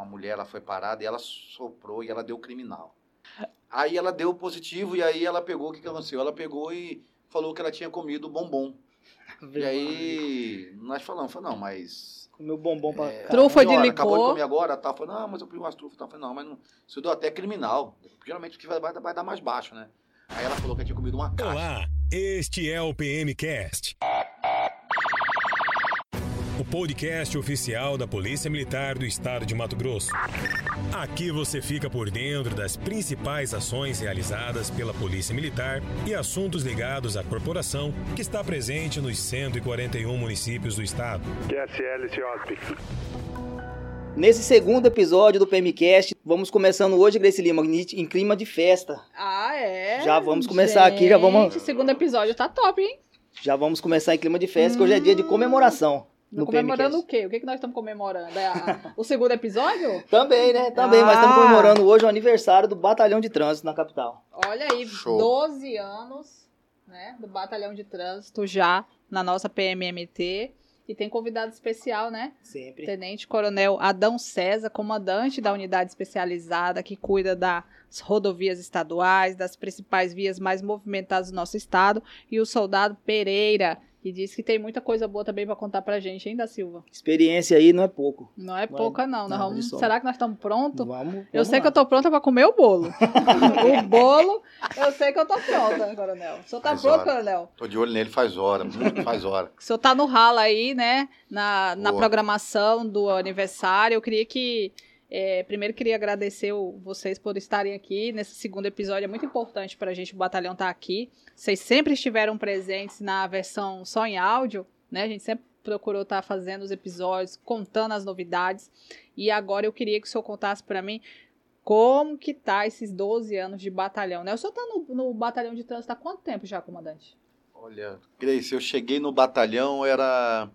uma mulher, ela foi parada e ela soprou e ela deu criminal. Aí ela deu positivo e aí ela pegou, o que, que aconteceu? Ela pegou e falou que ela tinha comido bombom. E aí nós falamos, falou, não, mas. Comeu bombom pra. É, Trufa de licor. Acabou de comer agora, tá? Falei, não, mas eu pedi umas trufas. Tá? Falei, não, mas não, isso deu até criminal. Geralmente o que vai, vai, vai dar mais baixo, né? Aí ela falou que tinha comido uma caixa. Olá, este é o PMcast. O podcast oficial da Polícia Militar do Estado de Mato Grosso. Aqui você fica por dentro das principais ações realizadas pela Polícia Militar e assuntos ligados à corporação que está presente nos 141 municípios do estado. Nesse segundo episódio do PMCast, vamos começando hoje, Grace Lima, em clima de festa. Ah, é? Já vamos começar aqui, já vamos- Gente, segundo episódio tá top, hein? Já vamos começar em clima de festa, que hoje é dia de comemoração. No comemorando PMcast. o quê? O que, que nós estamos comemorando? É a- o segundo episódio? Também, né? Também, mas estamos Ah. comemorando hoje o aniversário do Batalhão de Trânsito na capital. Olha aí, Show. 12 anos né, do Batalhão de Trânsito já na nossa PMMT. E tem convidado especial, né? Sempre. Tenente Coronel Adão César, comandante da unidade especializada que cuida das rodovias estaduais, das principais vias mais movimentadas do nosso estado, e o soldado Pereira, que diz que tem muita coisa boa também para contar pra gente, hein, da Silva? Experiência aí não é pouco. Não é Vai- pouca, não. Não, vamos- isso- será que nós estamos prontos? Vamos. Eu vamos sei lá. que eu tô pronta pra comer o bolo. o bolo, eu sei que eu tô pronta, coronel. O senhor tá Faz pronto, hora. coronel? Tô de olho nele faz hora, faz hora. O senhor tá no ralo aí, né? Na, na Boa. programação do aniversário. Eu queria que. É, primeiro queria agradecer vocês por estarem aqui nesse segundo episódio. É muito importante pra gente o batalhão estar aqui. Vocês sempre estiveram presentes na versão só em áudio, né? A gente sempre procurou estar fazendo os episódios, contando as novidades. E agora eu queria que o senhor contasse pra mim como que tá esses 12 anos de batalhão, né? O senhor tá no, no batalhão de trânsito há quanto tempo já, comandante? Olha, Grace, eu cheguei no batalhão, era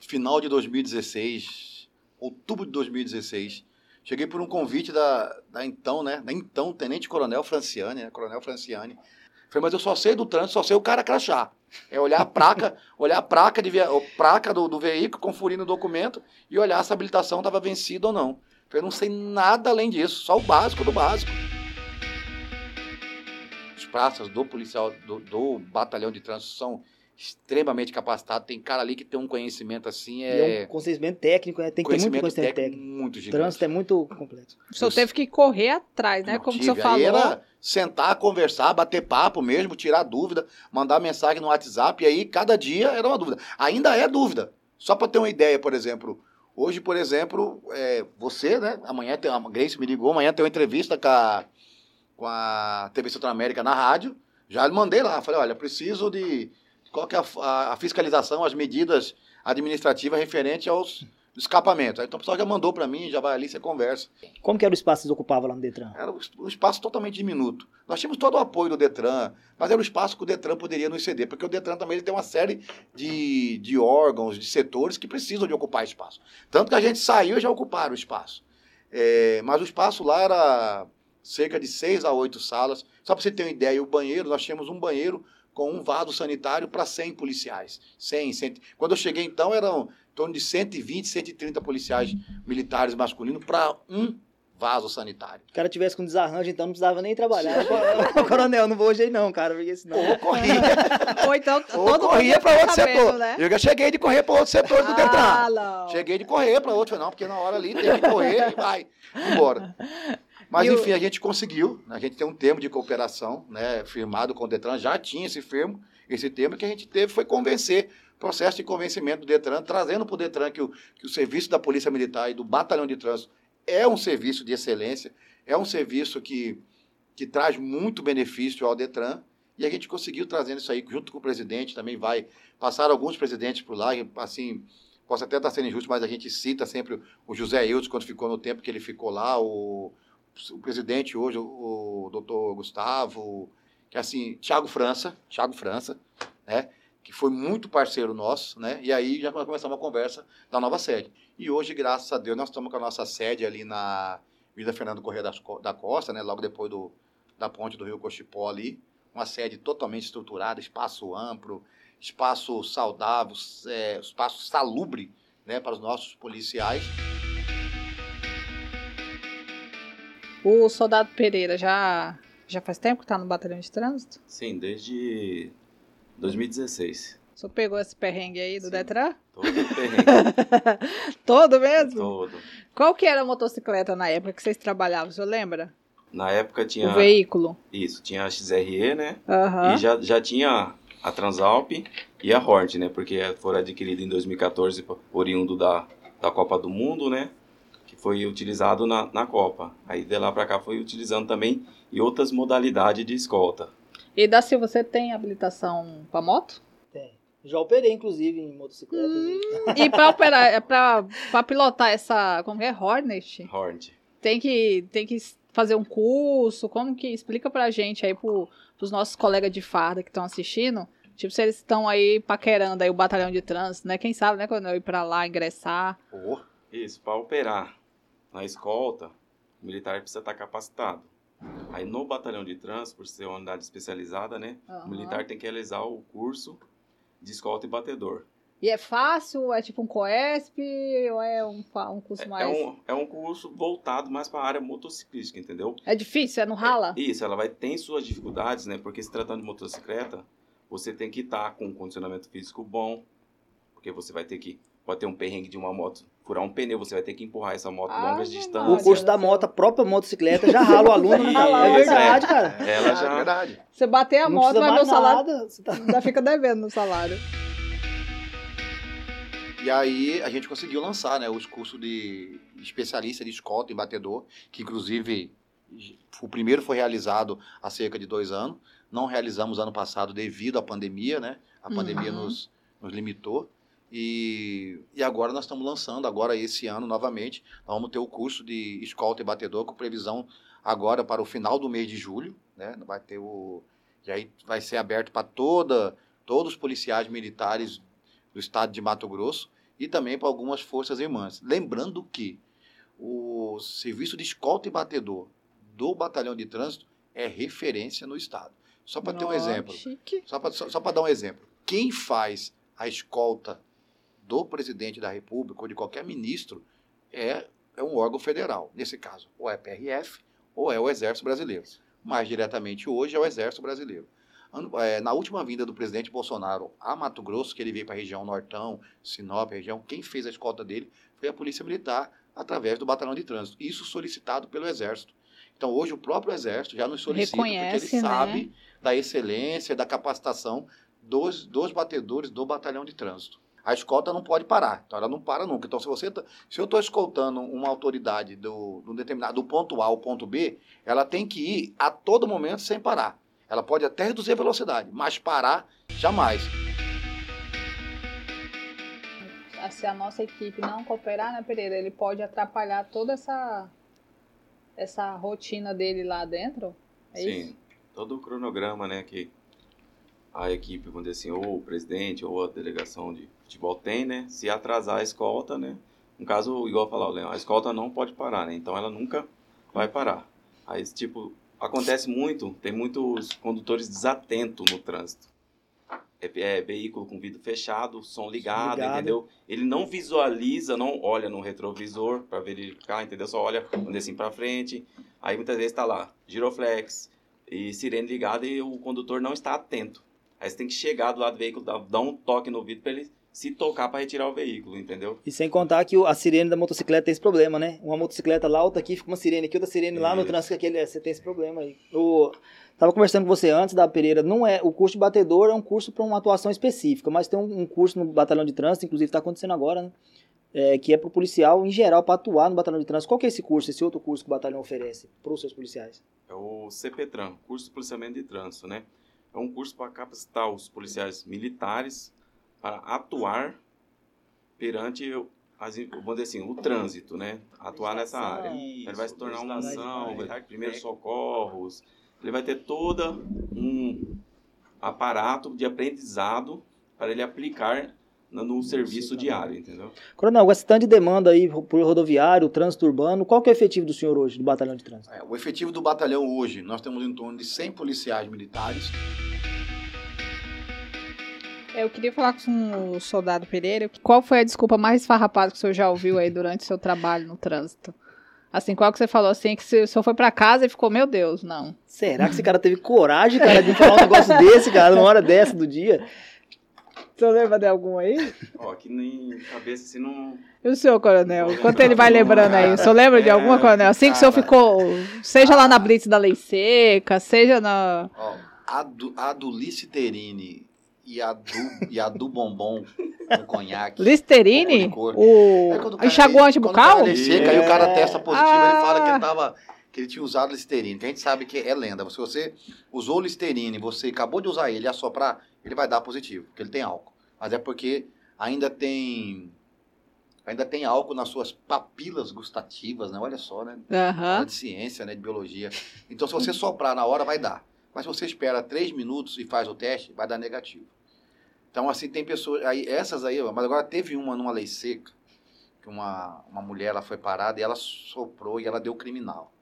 final de 2016, outubro de 2016. Cheguei por um convite da, da então, né? Da então Tenente Coronel Franciane, né? Coronel Franciane. Falei, mas eu só sei do trânsito, só sei o cara crachá. É olhar a placa, olhar a placa, de, placa do, do veículo, conferir no documento e olhar se a habilitação estava vencida ou não. Falei, não sei nada além disso, só o básico do básico. Os praças do policial, do, do batalhão de trânsito são extremamente capacitados. Tem cara ali que tem um conhecimento assim, é é, um conhecimento técnico, né? Tem que ter muito conhecimento técnico. muito O gigante. trânsito é muito complexo. O senhor teve que correr atrás, né? Não Como o tive. senhor falou. Aí era sentar, conversar, bater papo mesmo, tirar dúvida, mandar mensagem no WhatsApp, e aí cada dia era uma dúvida. Ainda é dúvida. Só para ter uma ideia, por exemplo, hoje, por exemplo, é, você, né? Amanhã tem a Grace me ligou, amanhã tem uma entrevista com a, com a TV Central América na rádio. Já mandei lá, falei, olha, preciso de qual que é a, a- fiscalização, as medidas administrativas referentes aos escapamentos. Então o pessoal já mandou para mim, já vai ali, você conversa. Como que era o espaço que vocês ocupavam lá no Detran? Era um um espaço totalmente diminuto. Nós tínhamos todo o apoio do Detran, mas era o espaço que o Detran poderia nos ceder, porque o Detran também ele tem uma série de, de órgãos, de setores que precisam de ocupar espaço. Tanto que a gente saiu e já ocuparam o espaço. É, mas o espaço lá era cerca de seis a oito salas. Só para você ter uma ideia, o banheiro, nós tínhamos um banheiro com um vaso sanitário para 100 policiais. 100, 100. Quando eu cheguei, então, eram em torno de 120, 130 policiais militares masculinos para um vaso sanitário. Se o cara tivesse com desarranjo, então não precisava nem trabalhar. Ô, Coronel, não vou hoje aí não, cara, porque senão... Ou corria, Ou então, ou todo corria ia para outro sabendo, setor. né? Eu já cheguei de correr para outro setor do Detran. Ah, não. Cheguei de correr para outro, não, porque na hora ali tem que correr e vai embora. Mas E o- enfim, a gente conseguiu, né? a gente tem um termo de cooperação, né, firmado com o Detran, já tinha esse firmo, esse termo que a gente teve foi convencer, processo de convencimento do Detran, trazendo para o Detran que o, que o serviço da Polícia Militar e do Batalhão de Trânsito é um serviço de excelência, é um serviço que, que traz muito benefício ao Detran, e a gente conseguiu trazendo isso aí junto com o presidente, também vai passar alguns presidentes por lá, assim, posso até estar sendo injusto, mas a gente cita sempre o José Eudes, quando ficou no tempo que ele ficou lá, o, o presidente hoje, o, doutor Gustavo, que é assim, Thiago França, Thiago França, né, que foi muito parceiro nosso, né, e aí já começamos a conversa da nova sede. E hoje, graças a Deus, nós estamos com a nossa sede ali na Vida Fernando Corrêa das Co- da Costa, né, logo depois do, da ponte do Rio Cochipó ali, uma sede totalmente estruturada, espaço amplo, espaço saudável, é, espaço salubre, né, para os nossos policiais. O soldado Pereira já, já faz tempo que tá no batalhão de trânsito? Sim, desde 2016. O senhor pegou esse perrengue aí do Sim. Detran? Todo perrengue, Todo mesmo? todo. Qual que era a motocicleta na época que vocês trabalhavam, o senhor lembra? Na época tinha O veículo. isso, tinha a XRE, né? Aham. E já, já tinha a Transalp e a Hornet, né? Porque foram adquiridas em 2014 por- oriundo da, da Copa do Mundo, né? Foi utilizado na, na Copa. Aí de lá pra cá foi utilizando também em outras modalidades de escolta. E da Silva, você tem habilitação pra moto? Tem. Já operei, inclusive, em motocicletas. e- E pra operar, pra, pra pilotar essa, como que é, Hornet, Hornet. tem que, tem que fazer um curso, como que, explica pra gente aí, pro, pros nossos colegas de farda que estão assistindo, tipo, se eles estão aí paquerando aí o batalhão de trânsito, né, quem sabe, né, quando eu ir pra lá, ingressar, Pô, Isso, para operar na escolta, o militar precisa estar capacitado. Aí no batalhão de trânsito, por ser uma unidade especializada, né? Aham. O militar tem que realizar o curso de escolta e batedor. E é fácil? É tipo um COESP? Ou é um, um curso É, mais. é um, é um curso voltado mais para a área motociclística, entendeu? É difícil? É no rala? Isso, ela vai ter suas dificuldades, né? Porque se tratando de motocicleta, você tem que estar com um condicionamento físico bom, porque você vai ter que pode ter um perrengue de uma moto, furar um pneu, você vai ter que empurrar essa moto Ah, longas distâncias. O curso da moto, a própria motocicleta, já rala o aluno. Rala, é verdade, é. cara. Ela é já verdade. Você bater a Não moto, vai mais meu salário. nada. Você tá- Ainda fica devendo no salário. E aí a gente conseguiu lançar né, os cursos de especialista de escolta e batedor, que inclusive o primeiro foi realizado há cerca de dois anos. Não realizamos ano passado devido à pandemia, né? A pandemia Uhum. nos, nos limitou. E, e agora nós estamos lançando, agora esse ano novamente, nós vamos ter o curso de escolta e batedor com previsão agora para o final do mês de julho, né? Vai ter o e aí vai ser aberto para toda todos os policiais militares do estado de Mato Grosso e também para algumas forças irmãs. Lembrando que o serviço de escolta e batedor do batalhão de trânsito é referência no estado. Só para ter um exemplo, Chique. só para só, para dar um exemplo, quem faz a escolta do presidente da República ou de qualquer ministro é, é um órgão federal. Nesse caso, ou é PRF ou é o Exército Brasileiro. Mais diretamente hoje é o Exército Brasileiro. É, na última vinda do presidente Bolsonaro a Mato Grosso, que ele veio para a região Nortão, Sinop, região, quem fez a escolta dele foi a Polícia Militar através do Batalhão de Trânsito. Isso solicitado pelo Exército. Então hoje o próprio Exército já nos solicita Reconhece, porque ele né? sabe da excelência, da capacitação dos, dos batedores do Batalhão de Trânsito. A escolta não pode parar, então ela não para nunca. Então, se você tá- se eu estou escoltando uma autoridade do, do determinado do ponto A ao ponto B, ela tem que ir a todo momento sem parar. Ela pode até reduzir a velocidade, mas parar jamais. Se a nossa equipe não cooperar, né, Pereira, ele pode atrapalhar toda essa essa rotina dele lá dentro. É Sim, isso? todo o cronograma, né, que a equipe, vamos dizer assim, ou o presidente ou a delegação de futebol tem, né, se atrasar a escolta, né, no caso, igual falar o Leão, a escolta não pode parar, né, então ela nunca vai parar. Aí, tipo, acontece muito, tem muitos condutores desatentos no trânsito. É, é veículo com vidro fechado, som ligado, Ligado. entendeu? Ele não visualiza, não olha no retrovisor para verificar, entendeu? Só olha, assim, para frente. Aí muitas vezes está lá, giroflex e sirene ligada e o condutor não está atento. Aí você tem que chegar do lado do veículo, dar, dar um toque no vidro para ele se tocar para retirar o veículo, entendeu? E sem contar que a sirene da motocicleta tem esse problema, né? Uma motocicleta lá, outra aqui, fica uma sirene aqui, outra sirene lá no trânsito, aquele, você tem esse problema aí. O, tava conversando com você antes da Pereira, não é, o curso de batedor é um curso para uma atuação específica, mas tem um, um curso no batalhão de trânsito, inclusive está acontecendo agora, né? É, que é para o policial em geral para atuar no batalhão de trânsito. Qual que é esse curso, esse outro curso que o batalhão oferece para os seus policiais? É o CPTRAN, curso de policiamento de trânsito, né? É um curso para capacitar os policiais militares para atuar perante as, vamos dizer assim, o trânsito, né? Atuar nessa área. Ele vai se tornar uma ação, primeiros socorros, ele vai ter todo um aparato de aprendizado para ele aplicar no, no serviço diário, entendeu? Coronel, com esse tanto de demanda aí por rodoviário, trânsito urbano, qual que é o efetivo do senhor hoje, do batalhão de trânsito? É, o efetivo do batalhão hoje, nós temos em torno de 100 policiais militares. Eu queria falar com o soldado Pereira. Qual foi a desculpa mais esfarrapada que o senhor já ouviu aí durante o seu trabalho no trânsito? Assim, qual que você falou assim, que se o senhor foi pra casa e ficou, meu Deus, não. Será que esse cara teve coragem, cara, de falar um negócio desse, cara, numa hora dessa do dia? O senhor lembra de algum aí? Ó, aqui nem cabeça assim não. E o senhor, coronel? Enquanto ele vai lembrando aí, o senhor lembra de alguma, É, coronel? Assim que o senhor cara. ficou, seja lá na Blitz da Lei Seca, seja na... Ó, a do, a do Listerine e a do, e a do bombom com conhaque. Listerine? Cor. O É enxaguante bucal? ele seca, aí o cara testa positivo, Ah. ele fala que ele tava que ele tinha usado Listerine, que a gente sabe que é lenda. Se você usou Listerine, você acabou de usar ele e assoprar, ele vai dar positivo, porque ele tem álcool. Mas é porque ainda tem ainda tem álcool nas suas papilas gustativas, né? Olha só, né? Aula de ciência, né? De biologia. Então, se você soprar na hora, vai dar. Mas se você espera três minutos e faz o teste, vai dar negativo. Então, assim, tem pessoas. Aí, essas aí, mas agora teve uma numa lei seca, que uma, uma mulher ela foi parada e ela soprou e ela deu criminal.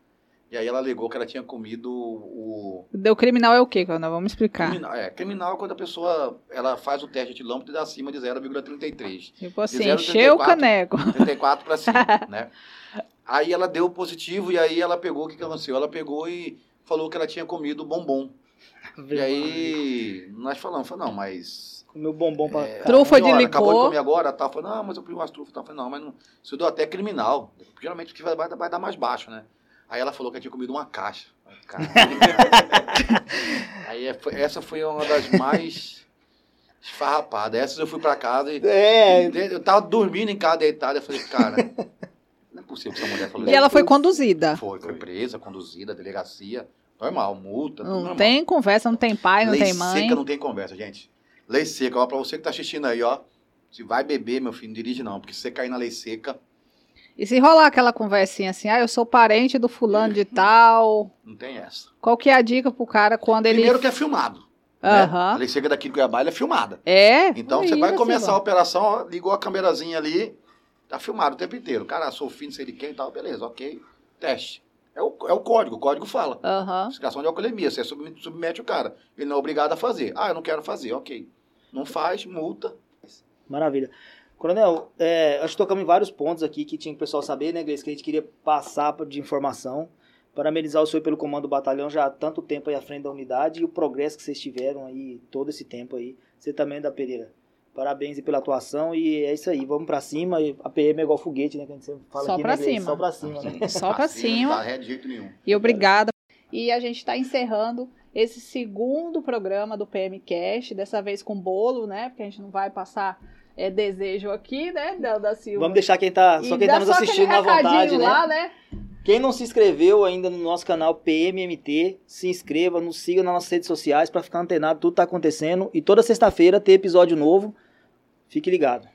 E aí ela alegou que ela tinha comido o. Deu criminal é o quê, coronel? Vamos explicar. Criminal, é, criminal é quando a pessoa ela faz o teste de lâmpada e dá acima de 0,33. Tipo assim, encheu o 34. caneco. 34 para cima, né? Aí ela deu positivo e aí ela pegou, o que que aconteceu? Ela pegou e falou que ela tinha comido bombom. E aí nós falamos, falou, não, mas... Comeu bombom pra. é, Trufa de senhora, Acabou de licor. comer agora, tá? Falei, não, mas eu pedi umas trufas. Tá? Falei, não, mas não, isso deu até criminal. Geralmente o que vai, vai, vai dar mais baixo, né? Aí ela falou que tinha comido uma caixa. Cara, aí é- foi- essa foi uma das mais esfarrapadas. Essas eu fui pra casa e... É, Eu tava dormindo em casa deitado, eu falei, cara, não é possível que essa mulher falou E ela foi conduzida. Foi, foi presa, conduzida, delegacia, normal, multa, Não normal. tem conversa, não tem pai, não Lei tem mãe. seca não tem conversa, gente. Lei seca, ó, pra você que tá assistindo aí, ó, se vai beber, meu filho, não dirige não, porque se você cair na lei seca, E se rolar aquela conversinha assim, ah, eu sou parente do fulano de tal. não tem essa. Qual que é a dica pro cara quando ele. Primeiro que é filmado, né? A lei seca daqui de Cuiabá, é filmada. É. Então aí, você vai começar a operação, ó, ligou a câmerazinha ali, tá filmado o tempo inteiro. Cara, sou filho, não sei de quem e tal, beleza, ok, teste. É o, é o código, o código fala. Aham. Fiscalização de alcoolemia, você submete, submete o cara. Ele não é obrigado a fazer. Ah, eu não quero fazer, ok. Não faz, multa. Maravilha. Coronel, é, acho que tocamos em vários pontos aqui que tinha que o pessoal saber, né, Gleice, que a gente queria passar de informação. Parabenizar o senhor pelo comando do batalhão já há tanto tempo aí à frente da unidade e o progresso que vocês tiveram aí todo esse tempo aí. Você também, da Pereira. Parabéns aí pela atuação e é isso aí, vamos pra cima. E A PM é igual foguete, né, que a gente sempre fala Só aqui, pra né, cima. Só pra cima, né? Só pra cima. Não dá ré de jeito nenhum. E obrigada. E a gente está encerrando esse segundo programa do PMcast, dessa vez com bolo, né? Porque a gente não vai passar é, desejo aqui, né, da, da Silva. Vamos deixar quem tá, E só quem tá nos assistindo à recadinho vontade, né? lá, né? Quem não se inscreveu ainda no nosso canal PMMT, se inscreva, nos siga nas nossas redes sociais para ficar antenado tudo tá acontecendo e toda sexta-feira ter episódio novo. Fique ligado.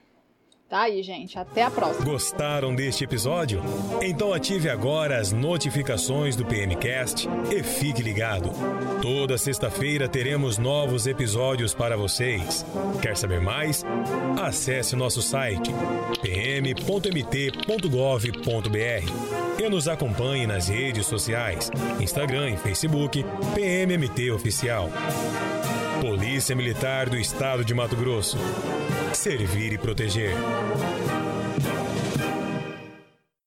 Tá aí, gente. Até a próxima. Gostaram deste episódio? Então ative agora as notificações do PMcast e fique ligado. Toda sexta-feira teremos novos episódios para vocês. Quer saber mais? Acesse nosso site pm.mt.gov.br e nos acompanhe nas redes sociais, Instagram e Facebook, PMMT Oficial. Polícia Militar do Estado de Mato Grosso. Servir e proteger.